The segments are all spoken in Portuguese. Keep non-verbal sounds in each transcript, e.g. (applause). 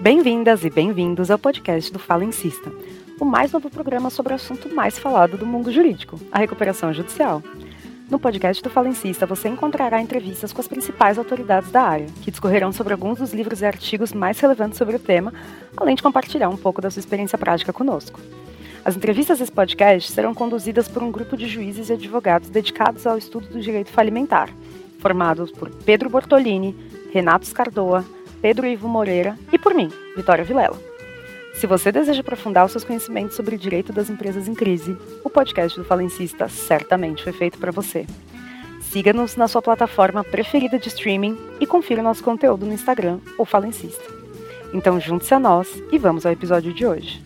Bem-vindas e bem-vindos ao podcast do Fala Insista, o mais novo programa sobre o assunto mais falado do mundo jurídico, a recuperação judicial. No podcast do Fala Insista, você encontrará entrevistas com as principais autoridades da área, que discorrerão sobre alguns dos livros e artigos mais relevantes sobre o tema, além de compartilhar um pouco da sua experiência prática conosco. As entrevistas desse podcast serão conduzidas por um grupo de juízes e advogados dedicados ao estudo do direito falimentar, formados por Pedro Bortolini, Renato Scardoa, Pedro Ivo Moreira e por mim, Vitória Vilela. Se você deseja aprofundar os seus conhecimentos sobre o direito das empresas em crise, o podcast do Falencista certamente foi feito para você. Siga-nos na sua plataforma preferida de streaming e confira nosso conteúdo no Instagram, o Falencista. Então junte-se a nós e vamos ao episódio de hoje.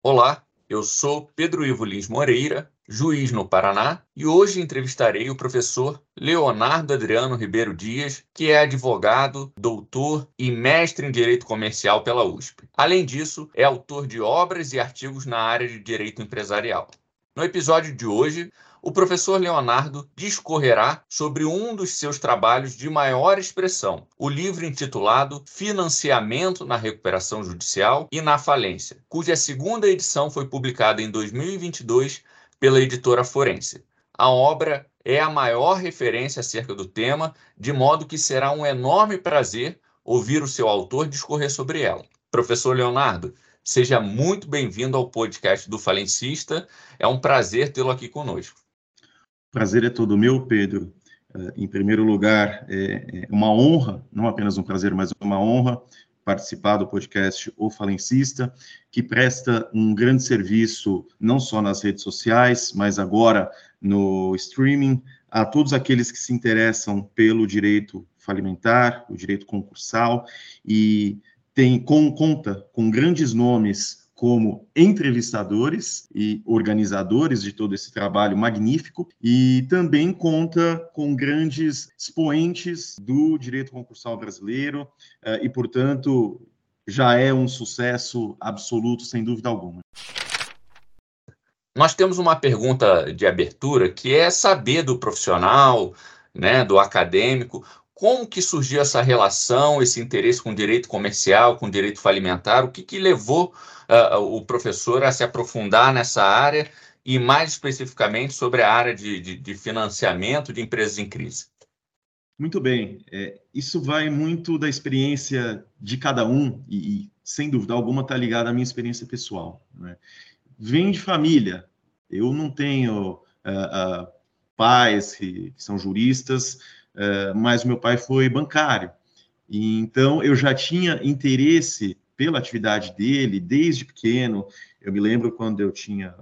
Olá, eu sou Pedro Ivo Lins Moreira, juiz no Paraná, e hoje entrevistarei o professor Leonardo Adriano Ribeiro Dias, que é advogado, doutor e mestre em Direito Comercial pela USP. Além disso, é autor de obras e artigos na área de direito empresarial. No episódio de hoje, o professor Leonardo discorrerá sobre um dos seus trabalhos de maior expressão, o livro intitulado Financiamento na Recuperação Judicial e na Falência, cuja segunda edição foi publicada em 2022 pela editora Forense. A obra é a maior referência acerca do tema, de modo que será um enorme prazer ouvir o seu autor discorrer sobre ela. Professor Leonardo, seja muito bem-vindo ao podcast do Falencista. É um prazer tê-lo aqui conosco. Prazer é todo meu, Pedro. Eh, em primeiro lugar, é, é uma honra, não apenas um prazer, mas uma honra participar do podcast O Falencista, que presta um grande serviço não só nas redes sociais, mas agora no streaming, a todos aqueles que se interessam pelo direito falimentar, o direito concursal, e tem com, conta com grandes nomes como entrevistadores e organizadores de todo esse trabalho magnífico e também conta com grandes expoentes do direito concursal brasileiro eh, e, portanto, já é um sucesso absoluto, sem dúvida alguma. Nós temos uma pergunta de abertura que é saber do profissional, né, do acadêmico, como que surgiu essa relação, esse interesse com direito comercial, com direito falimentar, o que, que levou uh, o professor a se aprofundar nessa área e mais especificamente sobre a área de, de, de financiamento de empresas em crise? Muito bem, é, isso vai muito da experiência de cada um e, e sem dúvida alguma está ligado à minha experiência pessoal. Né? Vem de família, eu não tenho uh, uh, pais que, que, são juristas, mas meu pai foi bancário, e, então eu já tinha interesse pela atividade dele desde pequeno. Eu me lembro quando eu tinha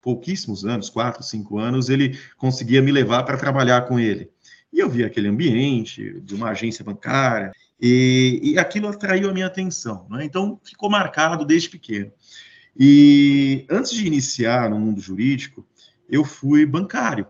pouquíssimos anos, quatro, cinco anos, ele conseguia me levar para trabalhar com ele. E eu via aquele ambiente de uma agência bancária, e, e aquilo atraiu a minha atenção. Né? Então, ficou marcado desde pequeno. E antes de iniciar no mundo jurídico, eu fui bancário,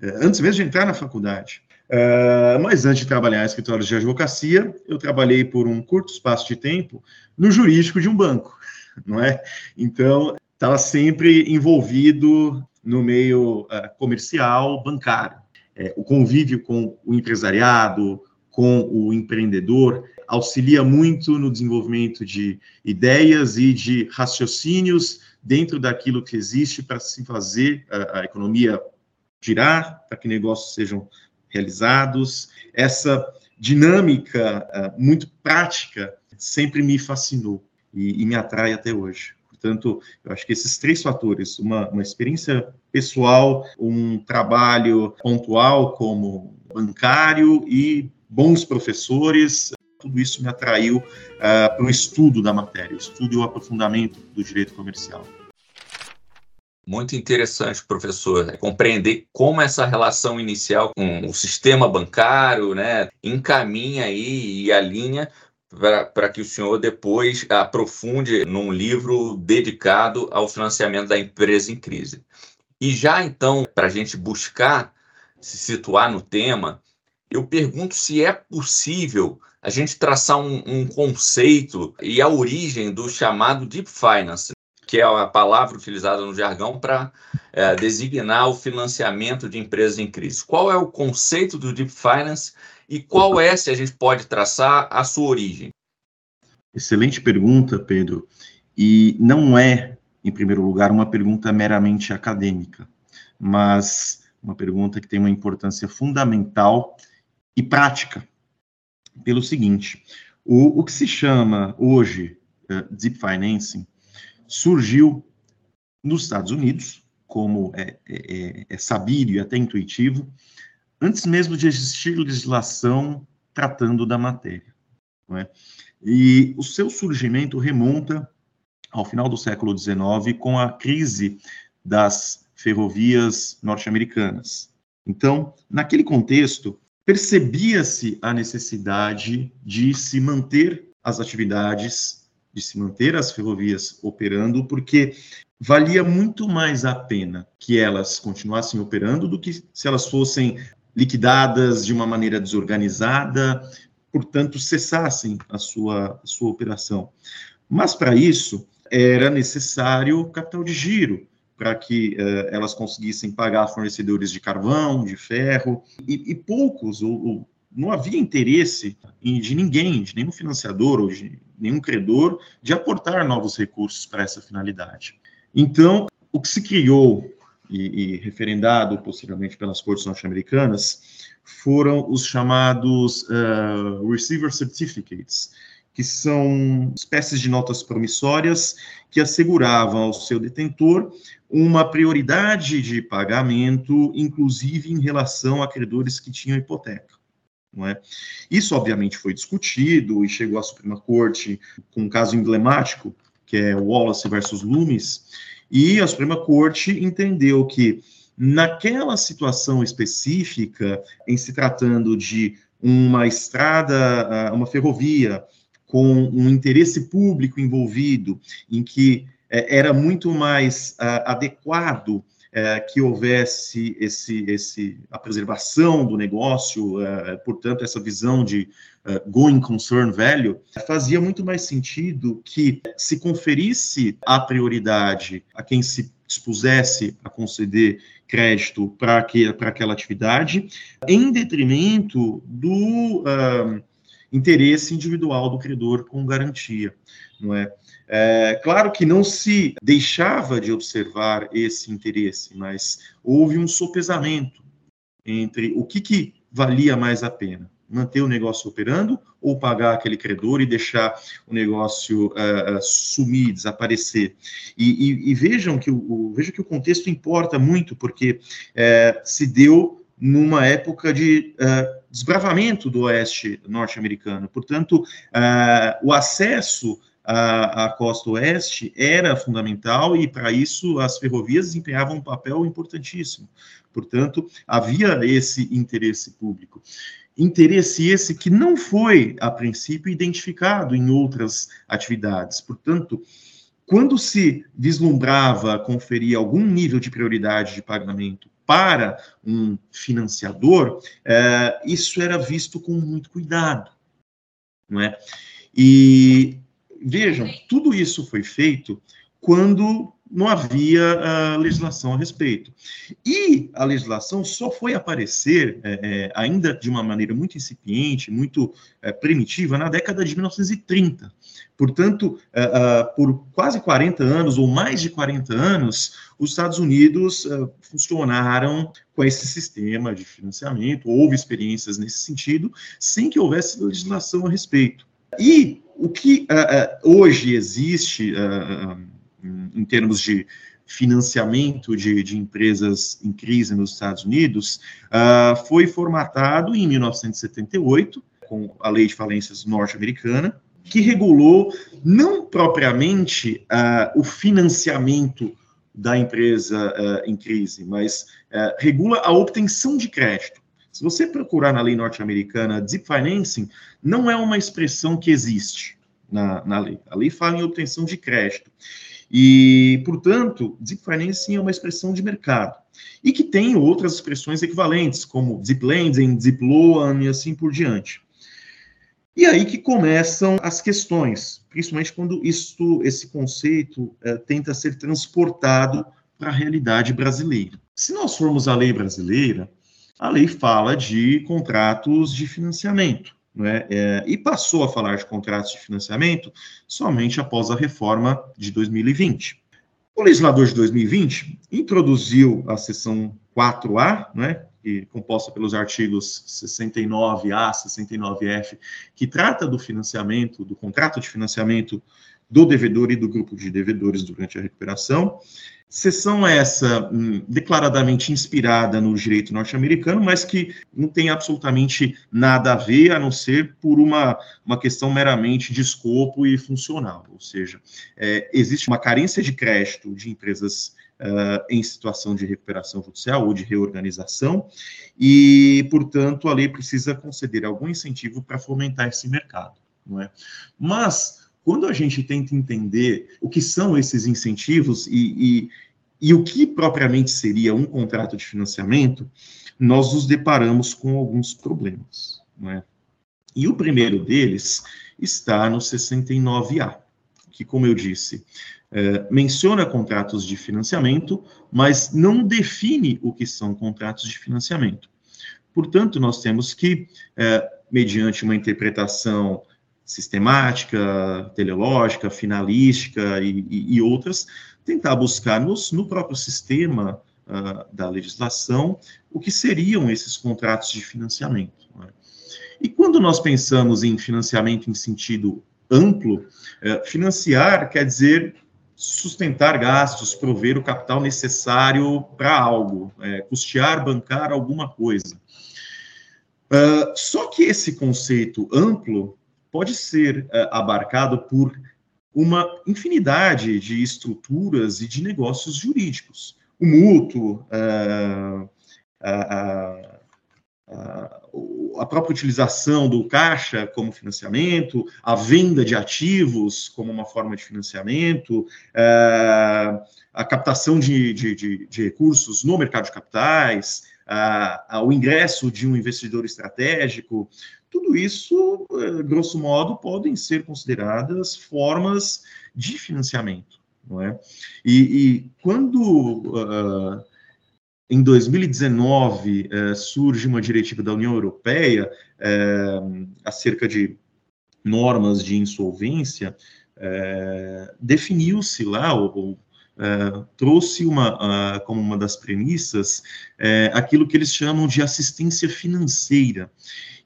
eh, antes mesmo de entrar na faculdade. Uh, mas antes de trabalhar em escritórios de advocacia, eu trabalhei por um curto espaço de tempo no jurídico de um banco, (laughs) não é? Então, estava sempre envolvido no meio uh, comercial, bancário. É, o convívio com o empresariado, com o empreendedor, auxilia muito no desenvolvimento de ideias e de raciocínios dentro daquilo que existe para se fazer a, a economia girar, para que negócios sejam realizados. Essa dinâmica uh, muito prática sempre me fascinou e, e, me atrai até hoje. Portanto, eu acho que esses três fatores, uma, uma experiência pessoal, um trabalho pontual como bancário e bons professores, tudo isso me atraiu uh, para o estudo da matéria, o estudo e o aprofundamento do direito comercial. Muito interessante, professor, né? compreender como essa relação inicial com o sistema bancário né, encaminha aí e alinha para que o senhor depois aprofunde num livro dedicado ao financiamento da empresa em crise. E já então, para a gente buscar se situar no tema, eu pergunto se é possível a gente traçar um, um conceito e a origem do chamado Deep Finance, que é a palavra utilizada no jargão para é, designar o financiamento de empresas em crise. Qual é o conceito do Deep Finance e qual é, se a gente pode traçar, a sua origem? Excelente pergunta, Pedro. E não é, em primeiro lugar, uma pergunta meramente acadêmica, mas uma pergunta que tem uma importância fundamental e prática. Pelo seguinte, o, o que se chama hoje uh, Deep Financing surgiu nos Estados Unidos, como é, é, é, é sabido e até intuitivo, antes mesmo de existir legislação tratando da matéria. É? E o seu surgimento remonta ao final do século XIX com a crise das ferrovias norte-americanas. Então, naquele contexto, percebia-se a necessidade de se manter as atividades de se manter as ferrovias operando, porque valia muito mais a pena que elas continuassem operando do que se elas fossem liquidadas de uma maneira desorganizada, portanto, cessassem a sua, a sua operação. Mas, para isso, era necessário capital de giro, para que uh, elas conseguissem pagar fornecedores de carvão, de ferro, e, e poucos, ou, ou, não havia interesse de ninguém, de nenhum financiador ou de nenhum credor, de aportar novos recursos para essa finalidade. Então, o que se criou e, e referendado posteriormente pelas cortes norte-americanas foram os chamados uh, Receiver Certificates, que são espécies de notas promissórias que asseguravam ao seu detentor uma prioridade de pagamento, inclusive em relação a credores que tinham hipoteca. Não é? Isso, obviamente, foi discutido e chegou à Suprema Corte com um caso emblemático, que é Wallace versus Loomis, e a Suprema Corte entendeu que, naquela situação específica, em se tratando de uma estrada, ah, uma ferrovia, com um interesse público envolvido, em que eh, era muito mais uh, adequado é, que houvesse esse, esse, a preservação do negócio, é, portanto, essa visão de uh, going concern value, fazia muito mais sentido que se conferisse a prioridade a quem se dispusesse a conceder crédito para aquela atividade, em detrimento do uh, interesse individual do credor com garantia, não é? É, claro que não se deixava de observar esse interesse, mas houve um sopesamento entre o que, que valia mais a pena, manter o negócio operando ou pagar aquele credor e deixar o negócio uh, sumir, desaparecer. E, e, e, vejam que o, veja que o contexto importa muito, porque uh, se deu numa época de uh, desbravamento do oeste norte-americano. Portanto, o acesso a, a costa oeste era fundamental e, para isso, as ferrovias desempenhavam um papel importantíssimo. Portanto, havia esse interesse público. Interesse esse que não foi, a princípio, identificado em outras atividades. Portanto, quando se vislumbrava conferir algum nível de prioridade de pagamento para um financiador, é, isso era visto com muito cuidado, não é? E Vejam, tudo isso foi feito quando não havia uh, legislação a respeito. E a legislação só foi aparecer, é, é, ainda de uma maneira muito incipiente, muito é, primitiva, na década de 1930. Portanto, uh, por quase 40 anos, ou mais de 40 anos, os Estados Unidos funcionaram com esse sistema de financiamento, houve experiências nesse sentido, sem que houvesse legislação a respeito. E o que uh, uh, hoje existe uh, em termos de financiamento de, de, empresas em crise nos Estados Unidos foi formatado em 1978 com a lei de falências norte-americana que regulou não propriamente o financiamento da empresa em crise, mas regula a obtenção de crédito. Se você procurar na lei norte-americana, deep financing não é uma expressão que existe na, na lei. A lei fala em obtenção de crédito. E, portanto, deep financing é uma expressão de mercado. E que tem outras expressões equivalentes, como deep lending, deep loan e assim por diante. E aí que começam as questões, principalmente quando isto, esse conceito é, tenta ser transportado para a realidade brasileira. Se nós formos à lei brasileira, a lei fala de contratos de financiamento. É? É, e passou a falar de contratos de financiamento somente após a reforma de 2020. O legislador de 2020 introduziu a seção 4A, né, que, composta pelos artigos 69A, 69F, que trata do financiamento, do contrato de financiamento do devedor e do grupo de devedores durante a recuperação. Sessão essa hum, declaradamente inspirada no direito norte-americano, mas que não tem absolutamente nada a ver, a não ser por uma, uma questão meramente de escopo e funcional. Ou seja, é, existe uma carência de crédito de empresas uh, em situação de recuperação judicial ou de reorganização, e, portanto, a lei precisa conceder algum incentivo para fomentar esse mercado. Não é? Mas quando a gente tenta entender o que são esses incentivos e, e, e o que propriamente seria um contrato de financiamento, nós nos deparamos com alguns problemas. É? E o primeiro deles está no 69A, que, como eu disse, é, menciona contratos de financiamento, mas não define o que são contratos de financiamento. Portanto, nós temos que, é, mediante uma interpretação sistemática, teleológica, finalística e, e, e outras, tentar buscar nos, no próprio sistema uh, da legislação o que seriam esses contratos de financiamento. Né? E quando nós pensamos em financiamento em sentido amplo, uh, financiar quer dizer sustentar gastos, prover o capital necessário para algo, é, custear, bancar alguma coisa. Uh, só que esse conceito amplo pode ser uh, abarcado por uma infinidade de estruturas e de negócios jurídicos. O mútuo, uh, a, a, própria utilização do caixa como financiamento, a venda de ativos como uma forma de financiamento, a captação de, de, de, de, recursos no mercado de capitais, uh, o ingresso de um investidor estratégico, tudo isso, eh, grosso modo, podem ser consideradas formas de financiamento. Não é? E, e quando uh, em 2019 uh, surge uma diretiva da União Europeia uh, acerca de normas de insolvência, definiu-se lá, ou, ou trouxe uma, como uma das premissas aquilo que eles chamam de assistência financeira.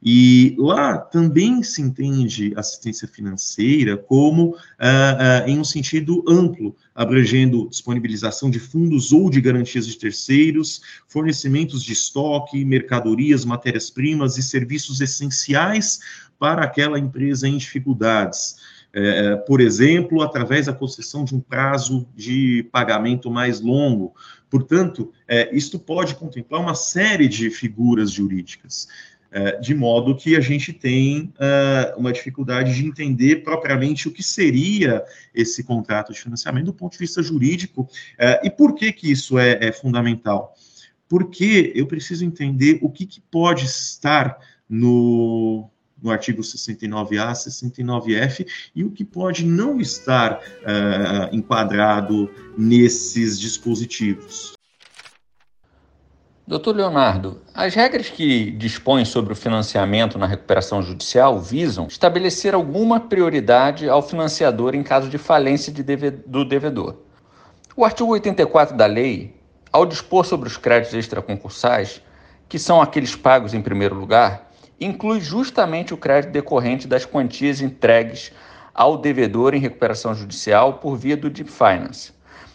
E lá também se entende assistência financeira como uh, uh, em um sentido amplo, abrangendo disponibilização de fundos ou de garantias de terceiros, fornecimentos de estoque, mercadorias, matérias-primas e serviços essenciais para aquela empresa em dificuldades. É, por exemplo, através da concessão de um prazo de pagamento mais longo. Portanto, é, isto pode contemplar uma série de figuras jurídicas. É, de modo que a gente tem é, uma dificuldade de entender propriamente o que seria esse contrato de financiamento do ponto de vista jurídico. É, e por que, que isso é, é fundamental? Porque eu preciso entender o que, que pode estar no, no artigo 69A, 69F, e o que pode não estar uh, enquadrado nesses dispositivos. Doutor Leonardo, as regras que dispõem sobre o financiamento na recuperação judicial visam estabelecer alguma prioridade ao financiador em caso de falência de deve do devedor. O artigo 84 da lei, ao dispor sobre os créditos extraconcursais, que são aqueles pagos em primeiro lugar, inclui justamente o crédito decorrente das quantias entregues ao devedor em recuperação judicial por via do Deep Finance.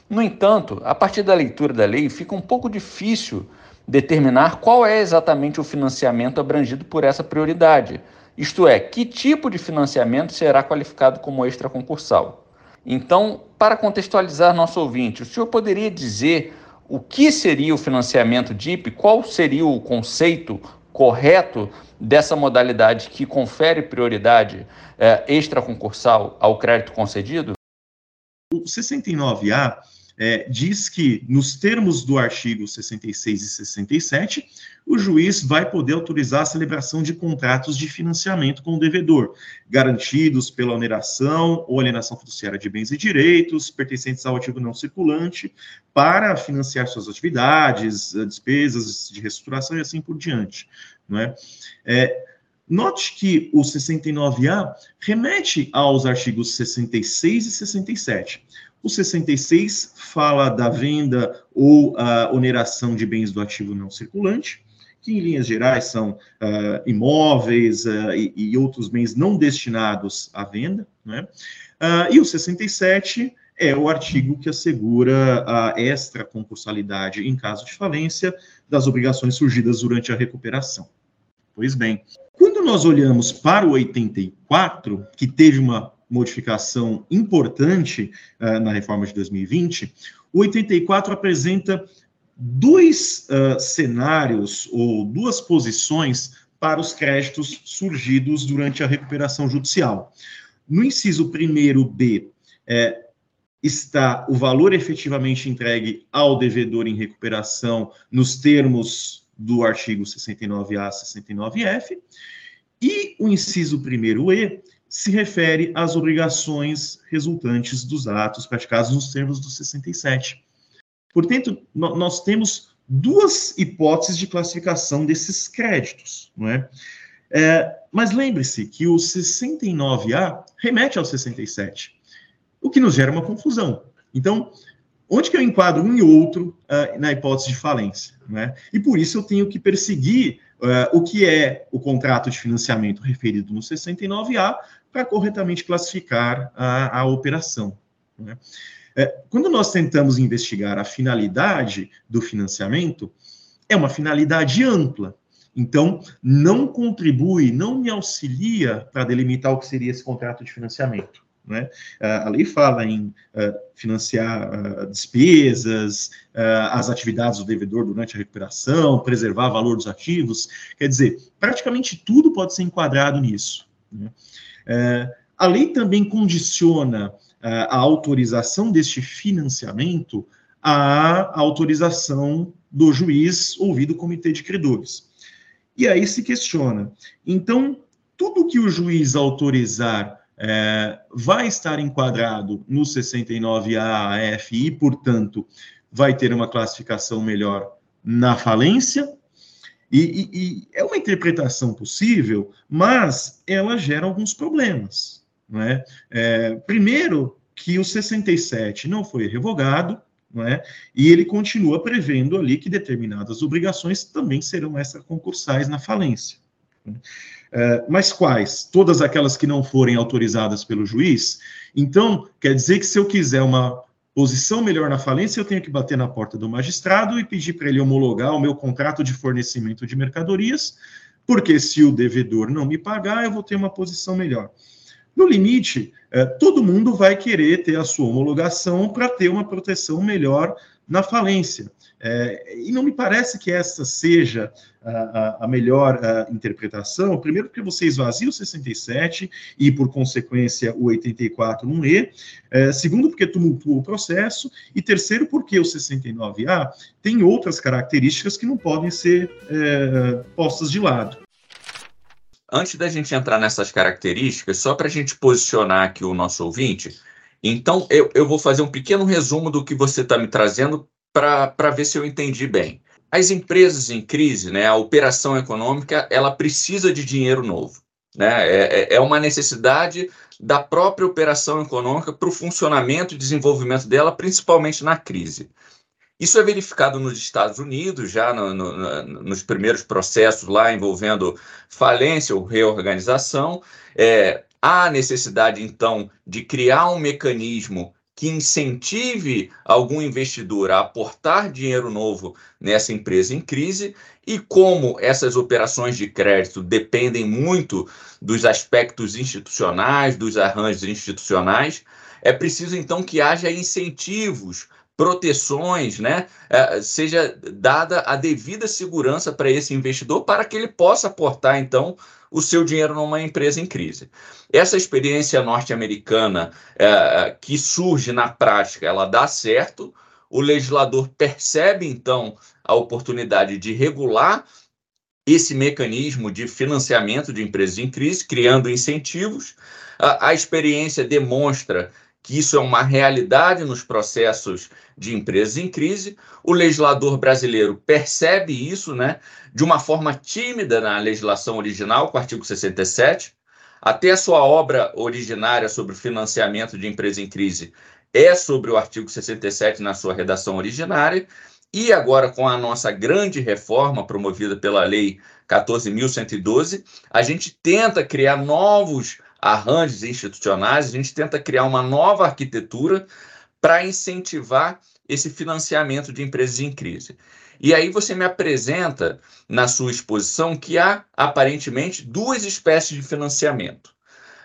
No entanto, a partir da leitura da lei, fica um pouco difícil determinar qual é exatamente o financiamento abrangido por essa prioridade, isto é, que tipo de financiamento será qualificado como extraconcursal. Então, para contextualizar nosso ouvinte, o senhor poderia dizer o que seria o financiamento DIP, qual seria o conceito correto dessa modalidade que confere prioridade é, extraconcursal ao crédito concedido? O 69A é, diz que, nos termos do artigo 66 e 67, o juiz vai poder autorizar a celebração de contratos de financiamento com o devedor, garantidos pela oneração ou alienação fiduciária de bens e direitos pertencentes ao ativo não circulante, para financiar suas atividades, eh, despesas de reestruturação e assim por diante. Não é? é Note que o 69A remete aos artigos 66 e 67. O 66 fala da venda ou a oneração de bens do ativo não circulante, que em linhas gerais são uh, imóveis uh, e, e, outros bens não destinados à venda. Né? Uh, e o 67 é o artigo que assegura a extra concursalidade em caso de falência das obrigações surgidas durante a recuperação. Pois bem, quando nós olhamos para o 84, que teve uma modificação importante uh, na reforma de 2020, o 84 apresenta dois uh, cenários ou duas posições para os créditos surgidos durante a recuperação judicial. No inciso 1B, é, está o valor efetivamente entregue ao devedor em recuperação nos termos do artigo 69A, 69F, e o inciso 1E se refere às obrigações resultantes dos atos praticados nos termos do 67. Portanto, nós temos duas hipóteses de classificação desses créditos, não é? é mas lembre-se que o 69A remete ao 67, o que nos gera uma confusão. Então, Onde que eu enquadro um e outro uh, na hipótese de falência? Né? E por isso eu tenho que perseguir uh, o que é o contrato de financiamento referido no 69A para corretamente classificar a, a operação. Né? É, quando nós tentamos investigar a finalidade do financiamento, é uma finalidade ampla. Então, não contribui, não me auxilia para delimitar o que seria esse contrato de financiamento. Né? A lei fala em uh, financiar uh, despesas, uh, as atividades do devedor durante a recuperação, preservar valor dos ativos. Quer dizer, praticamente tudo pode ser enquadrado nisso. Né? A lei também condiciona a autorização deste financiamento à autorização do juiz ouvido o comitê de credores. E aí se questiona. Então, tudo que o juiz autorizar é, vai estar enquadrado no 69A e, portanto, vai ter uma classificação melhor na falência. E, e, e, é uma interpretação possível, mas ela gera alguns problemas. Não é? primeiro, que o 67 não foi revogado, não é? e ele continua prevendo ali que determinadas obrigações também serão extraconcursais na falência. É, mas quais? Todas aquelas que não forem autorizadas pelo juiz? Então, quer dizer que se eu quiser uma posição melhor na falência, eu tenho que bater na porta do magistrado e pedir para ele homologar o meu contrato de fornecimento de mercadorias, porque se o devedor não me pagar, eu vou ter uma posição melhor. No limite, é, todo mundo vai querer ter a sua homologação para ter uma proteção melhor na falência. É, e não me parece que essa seja a, a melhor a interpretação, primeiro porque você esvazia o 67 e, por consequência, o 84 num E, é, segundo porque tumultua o processo, e terceiro porque o 69A tem outras características que não podem ser é, postas de lado. Antes da gente entrar nessas características, só para a gente posicionar aqui o nosso ouvinte, então eu, eu vou fazer um pequeno resumo do que você está me trazendo para ver se eu entendi bem. As empresas em crise, né, a operação econômica, ela precisa de dinheiro novo. Né? É, é, é uma necessidade da própria operação econômica para o funcionamento e desenvolvimento dela, principalmente na crise. Isso é verificado nos Estados Unidos, já no, no, nos primeiros processos lá envolvendo falência ou reorganização. É, há necessidade, então, de criar um mecanismo que incentive algum investidor a aportar dinheiro novo nessa empresa em crise e como essas operações de crédito dependem muito dos aspectos institucionais, dos arranjos institucionais, é preciso então que haja incentivos, proteções, né, é, seja dada a devida segurança para esse investidor para que ele possa aportar então o seu dinheiro numa empresa em crise. Essa experiência norte-americana é, que surge na prática, ela dá certo, o legislador percebe, então, a oportunidade de regular esse mecanismo de financiamento de empresas em crise, criando incentivos. A, a experiência demonstra que isso é uma realidade nos processos de empresas em crise. O legislador brasileiro percebe isso, né, de uma forma tímida na legislação original, com o artigo 67. Até a sua obra originária sobre financiamento de empresas em crise é sobre o artigo 67 na sua redação originária. E agora, com a nossa grande reforma promovida pela Lei 14.112, a gente tenta criar novos arranjos institucionais, a gente tenta criar uma nova arquitetura para incentivar esse financiamento de empresas em crise. E aí você me apresenta na sua exposição que há aparentemente duas espécies de financiamento.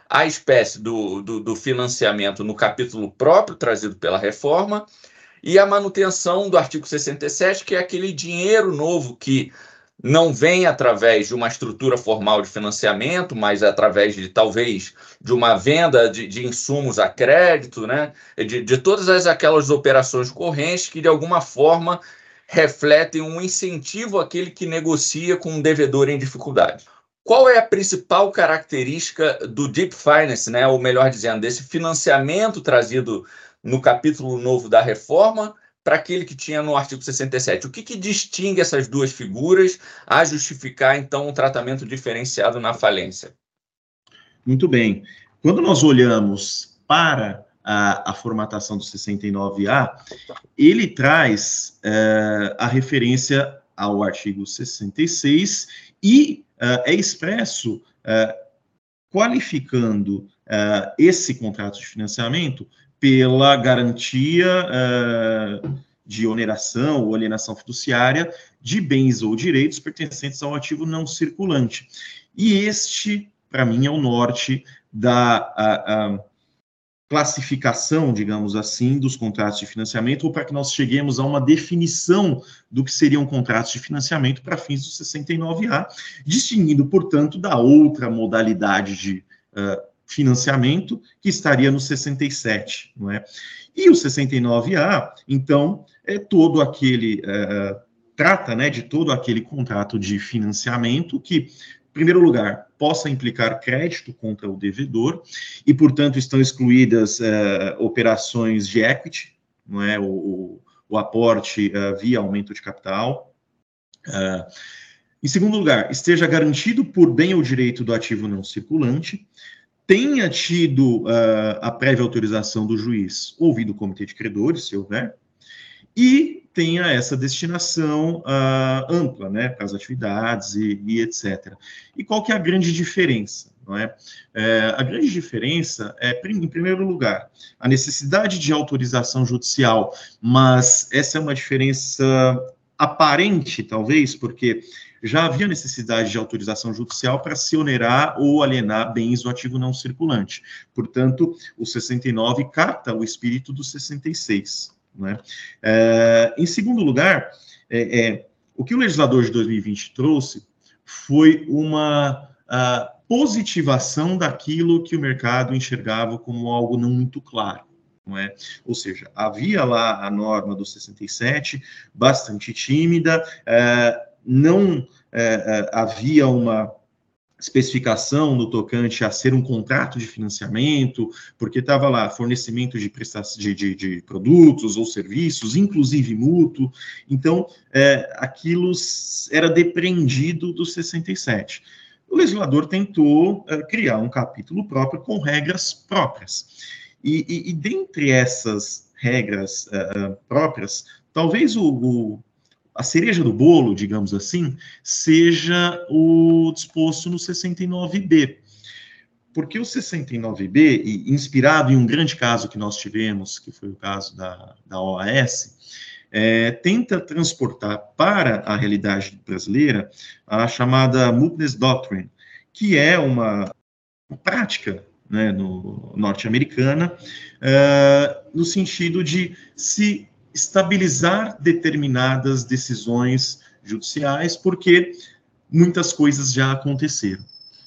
A espécie do, do, do financiamento no capítulo próprio trazido pela reforma e a manutenção do artigo 67, que é aquele dinheiro novo que não vem através de uma estrutura formal de financiamento, mas através de talvez de uma venda de, de insumos a crédito, né? de, de todas as, aquelas operações correntes que de alguma forma refletem um incentivo àquele que negocia com um devedor em dificuldade. Qual é a principal característica do Deep Finance, né? ou melhor dizendo, desse financiamento trazido no capítulo novo da reforma para aquele que tinha no artigo 67. O que, que distingue essas duas figuras a justificar, então, um tratamento diferenciado na falência? Muito bem. Quando nós olhamos para a, a formatação do 69A, ele traz uh, a referência ao artigo 66 e uh, é expresso uh, qualificando esse contrato de financiamento pela garantia uh, de oneração ou alienação fiduciária de bens ou direitos pertencentes ao ativo não circulante. E este, para mim, é o norte da a, a classificação, digamos assim, dos contratos de financiamento, ou para que nós cheguemos a uma definição do que seriam contratos de financiamento para fins do 69A, distinguindo, portanto, da outra modalidade de uh, financiamento, que estaria no 67, não é? E o 69A, então, é todo aquele, é, trata, né, de todo aquele contrato de financiamento que, em primeiro lugar, possa implicar crédito contra o devedor, e, portanto, estão excluídas é, operações de equity, não é, o, o aporte é, via aumento de capital, é, em segundo lugar, esteja garantido por bem ou direito do ativo não circulante tenha tido uh, a prévia autorização do juiz, ouvido o comitê de credores, se houver, e tenha essa destinação uh, ampla, né, para as atividades e, e, etc. E qual que é a grande diferença? Não é? é? a grande diferença é, em primeiro lugar, a necessidade de autorização judicial, mas essa é uma diferença aparente, talvez, porque já havia necessidade de autorização judicial para se onerar ou alienar bens do ativo não circulante. Portanto, o 69 capta o espírito do 66. Né? É, em segundo lugar, é, é, o que o legislador de 2020 trouxe foi uma positivação daquilo que o mercado enxergava como algo não muito claro. É? Ou seja, havia lá a norma do 67, bastante tímida, é, não é, é, havia uma especificação no tocante a ser um contrato de financiamento, porque estava lá fornecimento de, de, de, de, produtos ou serviços, inclusive mútuo, então é, aquilo era depreendido do 67. O legislador tentou é, criar um capítulo próprio com regras próprias. E, e, e dentre essas regras uh, próprias, talvez o, o, a cereja do bolo, digamos assim, seja o disposto no 69B. Porque o 69B, inspirado em um grande caso que nós tivemos, que foi o caso da, da OAS, é, tenta transportar para a realidade brasileira a chamada Mootness Doctrine, que é uma, uma prática né, no, norte-americana, é, no sentido de se estabilizar determinadas decisões judiciais, porque muitas coisas já aconteceram.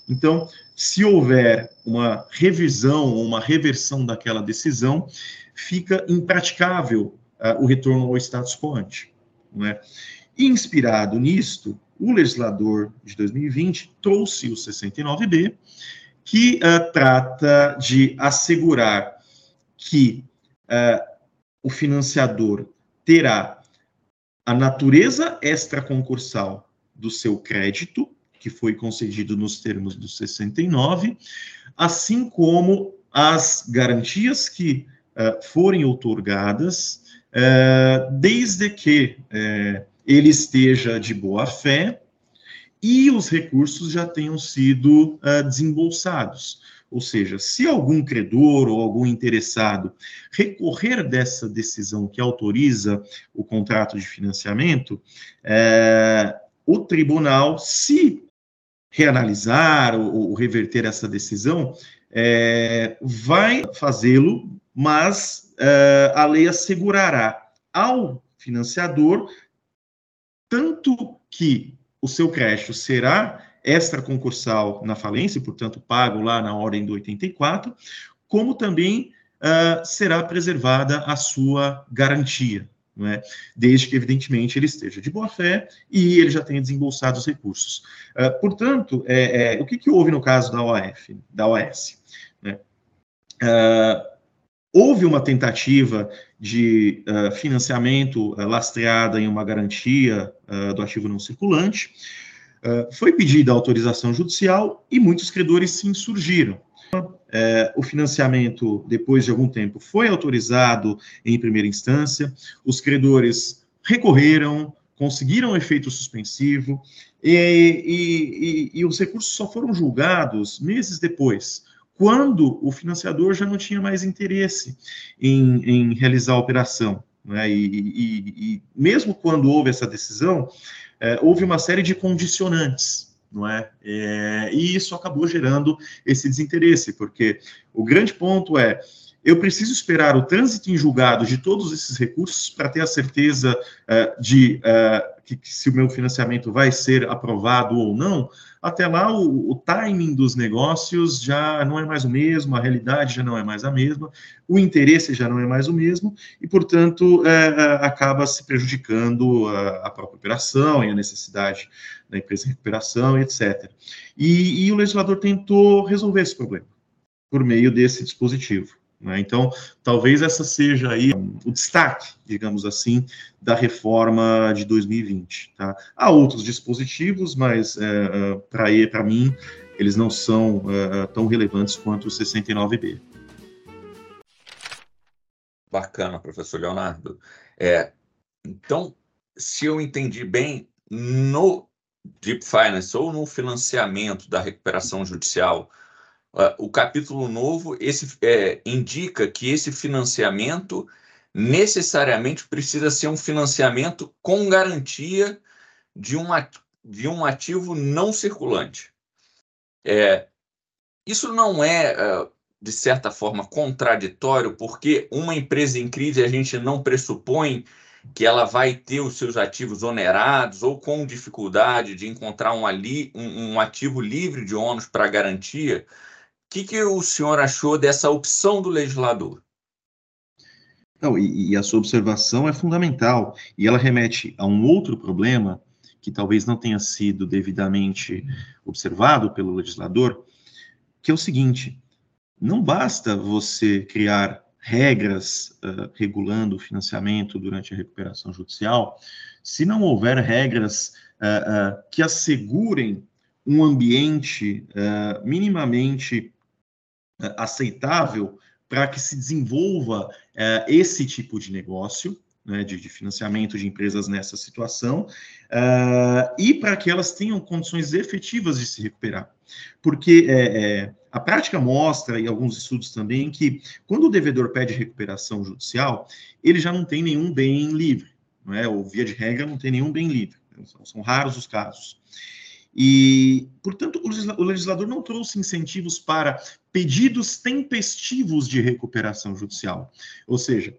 Então, se houver uma revisão ou uma reversão daquela decisão, fica impraticável uh, o retorno ao status quo ante. Não é? Inspirado nisto, o legislador de 2020 trouxe o 69B, que uh, trata de assegurar que uh, o financiador terá a natureza extraconcursal do seu crédito, que foi concedido nos termos do 69, assim como as garantias que uh, forem otorgadas, uh, desde que uh, ele esteja de boa fé e os recursos já tenham sido desembolsados. Ou seja, se algum credor ou algum interessado recorrer dessa decisão que autoriza o contrato de financiamento, é, o tribunal, se reanalisar ou, ou reverter essa decisão, é, vai fazê-lo, mas é, a lei assegurará ao financiador tanto que o seu crédito será extraconcursal na falência, portanto, pago lá na ordem do 84, como também uh, será preservada a sua garantia, é? desde que, evidentemente, ele esteja de boa fé e ele já tenha desembolsado os recursos. Uh, portanto, é, é, o que, que, houve no caso da OAF, da OAS? Né? Uh, houve uma tentativa de financiamento lastreada em uma garantia do ativo não circulante, Uh, foi pedida autorização judicial e muitos credores se insurgiram. Uh, o financiamento, depois de algum tempo, foi autorizado em primeira instância, os credores recorreram, conseguiram efeito suspensivo, e, e, e, e os recursos só foram julgados meses depois, quando o financiador já não tinha mais interesse em, em realizar a operação. Né? E, mesmo quando houve essa decisão, é, houve uma série de condicionantes, não é? é? E isso acabou gerando esse desinteresse, porque o grande ponto é eu preciso esperar o trânsito em julgado de todos esses recursos para ter a certeza uh, de uh, que, que, se o meu financiamento vai ser aprovado ou não. Até lá, o, o, timing dos negócios já não é mais o mesmo, a realidade já não é mais a mesma, o interesse já não é mais o mesmo, e, portanto, uh, acaba se prejudicando a, a, própria operação e a necessidade da empresa de recuperação, etc. E, e o legislador tentou resolver esse problema por meio desse dispositivo. Né? Então, talvez essa seja aí o destaque, digamos assim, da reforma de 2020. Tá? Há outros dispositivos, mas é, é para mim eles não são é, tão relevantes quanto o 69B. Bacana, professor Leonardo. É, então, se eu entendi bem, no Deep Finance ou no financiamento da recuperação judicial, o capítulo novo esse, é, indica que esse financiamento necessariamente precisa ser um financiamento com garantia de um, de um ativo não circulante. É, isso não é, uh, de certa forma, contraditório, porque uma empresa em crise a gente não pressupõe que ela vai ter os seus ativos onerados ou com dificuldade de encontrar um, ali, um, um ativo livre de ônus para garantia que, que o senhor achou dessa opção do legislador? Não, e, e, a sua observação é fundamental, e ela remete a um outro problema que talvez não tenha sido devidamente observado pelo legislador, que é o seguinte: não basta você criar regras uh, regulando o financiamento durante a recuperação judicial, se não houver regras uh, uh, que assegurem um ambiente minimamente aceitável para que se desenvolva é, esse tipo de negócio, né, de, de, financiamento de empresas nessa situação, uh, e para que elas tenham condições efetivas de se recuperar. Porque é, é, a prática mostra, e alguns estudos também, que quando o devedor pede recuperação judicial, ele já não tem nenhum bem livre, não é? ou via de regra, não tem nenhum bem livre. São, são raros os casos. E, portanto, o legislador não trouxe incentivos para pedidos tempestivos de recuperação judicial. Ou seja,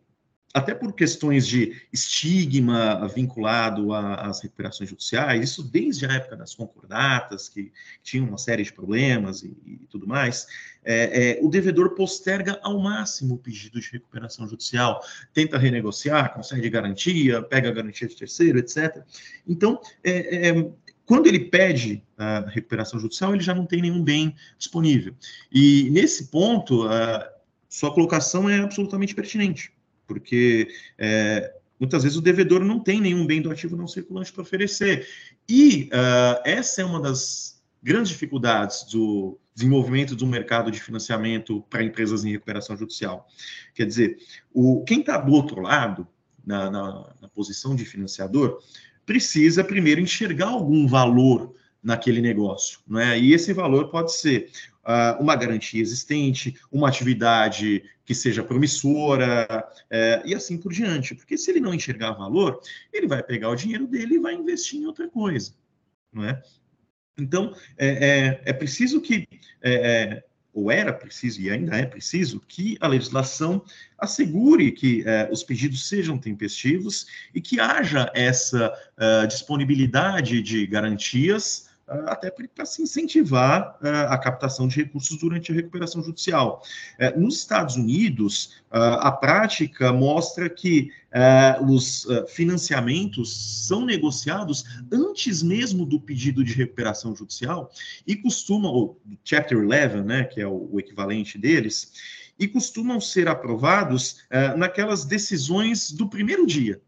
até por questões de estigma vinculado às recuperações judiciais, isso desde a época das concordatas, que tinham uma série de problemas e, e tudo mais, é, é, o devedor posterga ao máximo o pedido de recuperação judicial, tenta renegociar, concede garantia, pega a garantia de terceiro, etc. Então, é, é, quando ele pede a recuperação judicial, ele já não tem nenhum bem disponível. E nesse ponto, a sua colocação é absolutamente pertinente porque é, muitas vezes o devedor não tem nenhum bem do ativo não circulante para oferecer. E uh, essa é uma das grandes dificuldades do desenvolvimento do mercado de financiamento para empresas em recuperação judicial. Quer dizer, o, quem está do outro lado, na, na, na posição de financiador, precisa primeiro enxergar algum valor naquele negócio, né? E esse valor pode ser uh, uma garantia existente, uma atividade que seja promissora uh, e assim por diante. Porque se ele não enxergar valor, ele vai pegar o dinheiro dele e vai investir em outra coisa, não é? Então é, é, é preciso que é, é, ou era preciso e ainda é preciso que a legislação assegure que eh, os pedidos sejam tempestivos e que haja essa uh, disponibilidade de garantias até para se incentivar a captação de recursos durante a recuperação judicial. É, nos Estados Unidos, a prática mostra que os financiamentos são negociados antes mesmo do pedido de recuperação judicial e costumam, o Chapter 11, né, que é o equivalente deles, e costumam ser aprovados naquelas decisões do primeiro dia.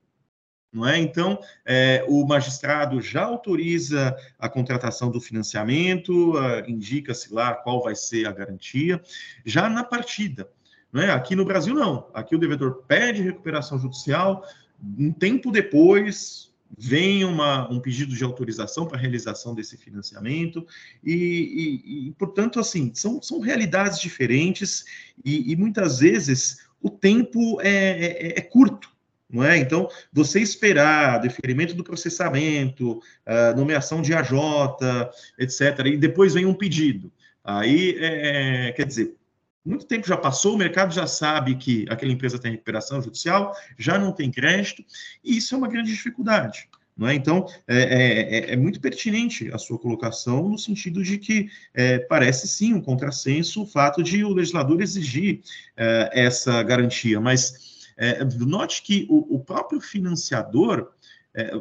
Não é? Então, é, o magistrado já autoriza a contratação do financiamento, indica-se lá qual vai ser a garantia, já na partida. Não é? Aqui no Brasil, não. Aqui o devedor pede recuperação judicial, um tempo depois vem uma, um pedido de autorização para realização desse financiamento, e, e, e, portanto, assim, são, são realidades diferentes, e, e muitas vezes o tempo é, é, é curto não é? Então, você esperar deferimento do processamento, uh, nomeação de AJ, etc., e depois vem um pedido. Aí, é, é, quer dizer, muito tempo já passou, o mercado já sabe que aquela empresa tem recuperação judicial, já não tem crédito, e isso é uma grande dificuldade. Não é? Então, é, é, é, é muito pertinente a sua colocação no sentido de que é, parece sim um contrassenso o fato de o legislador exigir essa garantia, mas é, note que o, o próprio financiador é,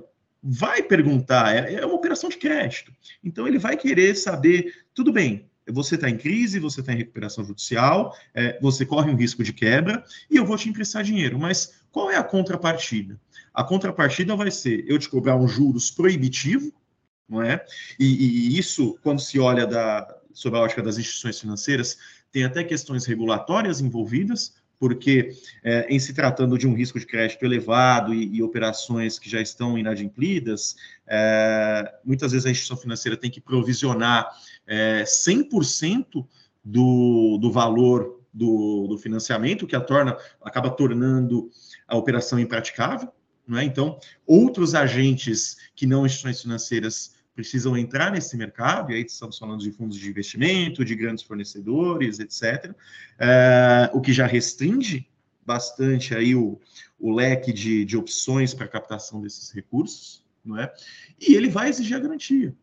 vai perguntar, é, é, uma operação de crédito. Então, ele vai querer saber, tudo bem, você está em crise, você está em recuperação judicial, é, você corre um risco de quebra e eu vou te emprestar dinheiro, mas qual é a contrapartida? A contrapartida vai ser eu te cobrar um juros proibitivo, não é? E, e isso, quando se olha da, sob a ótica das instituições financeiras, tem até questões regulatórias envolvidas, porque é, em se tratando de um risco de crédito elevado e, e operações que já estão inadimplidas, é, muitas vezes a instituição financeira tem que provisionar é, 100% do, do valor do, do financiamento, que a torna, acaba tornando a operação impraticável. É? Então, outros agentes que não instituições financeiras precisam entrar nesse mercado, e aí estamos falando de fundos de investimento, de grandes fornecedores, etc., é, o que já restringe bastante aí o, o leque de, de opções para captação desses recursos, não é? E ele vai exigir a garantia.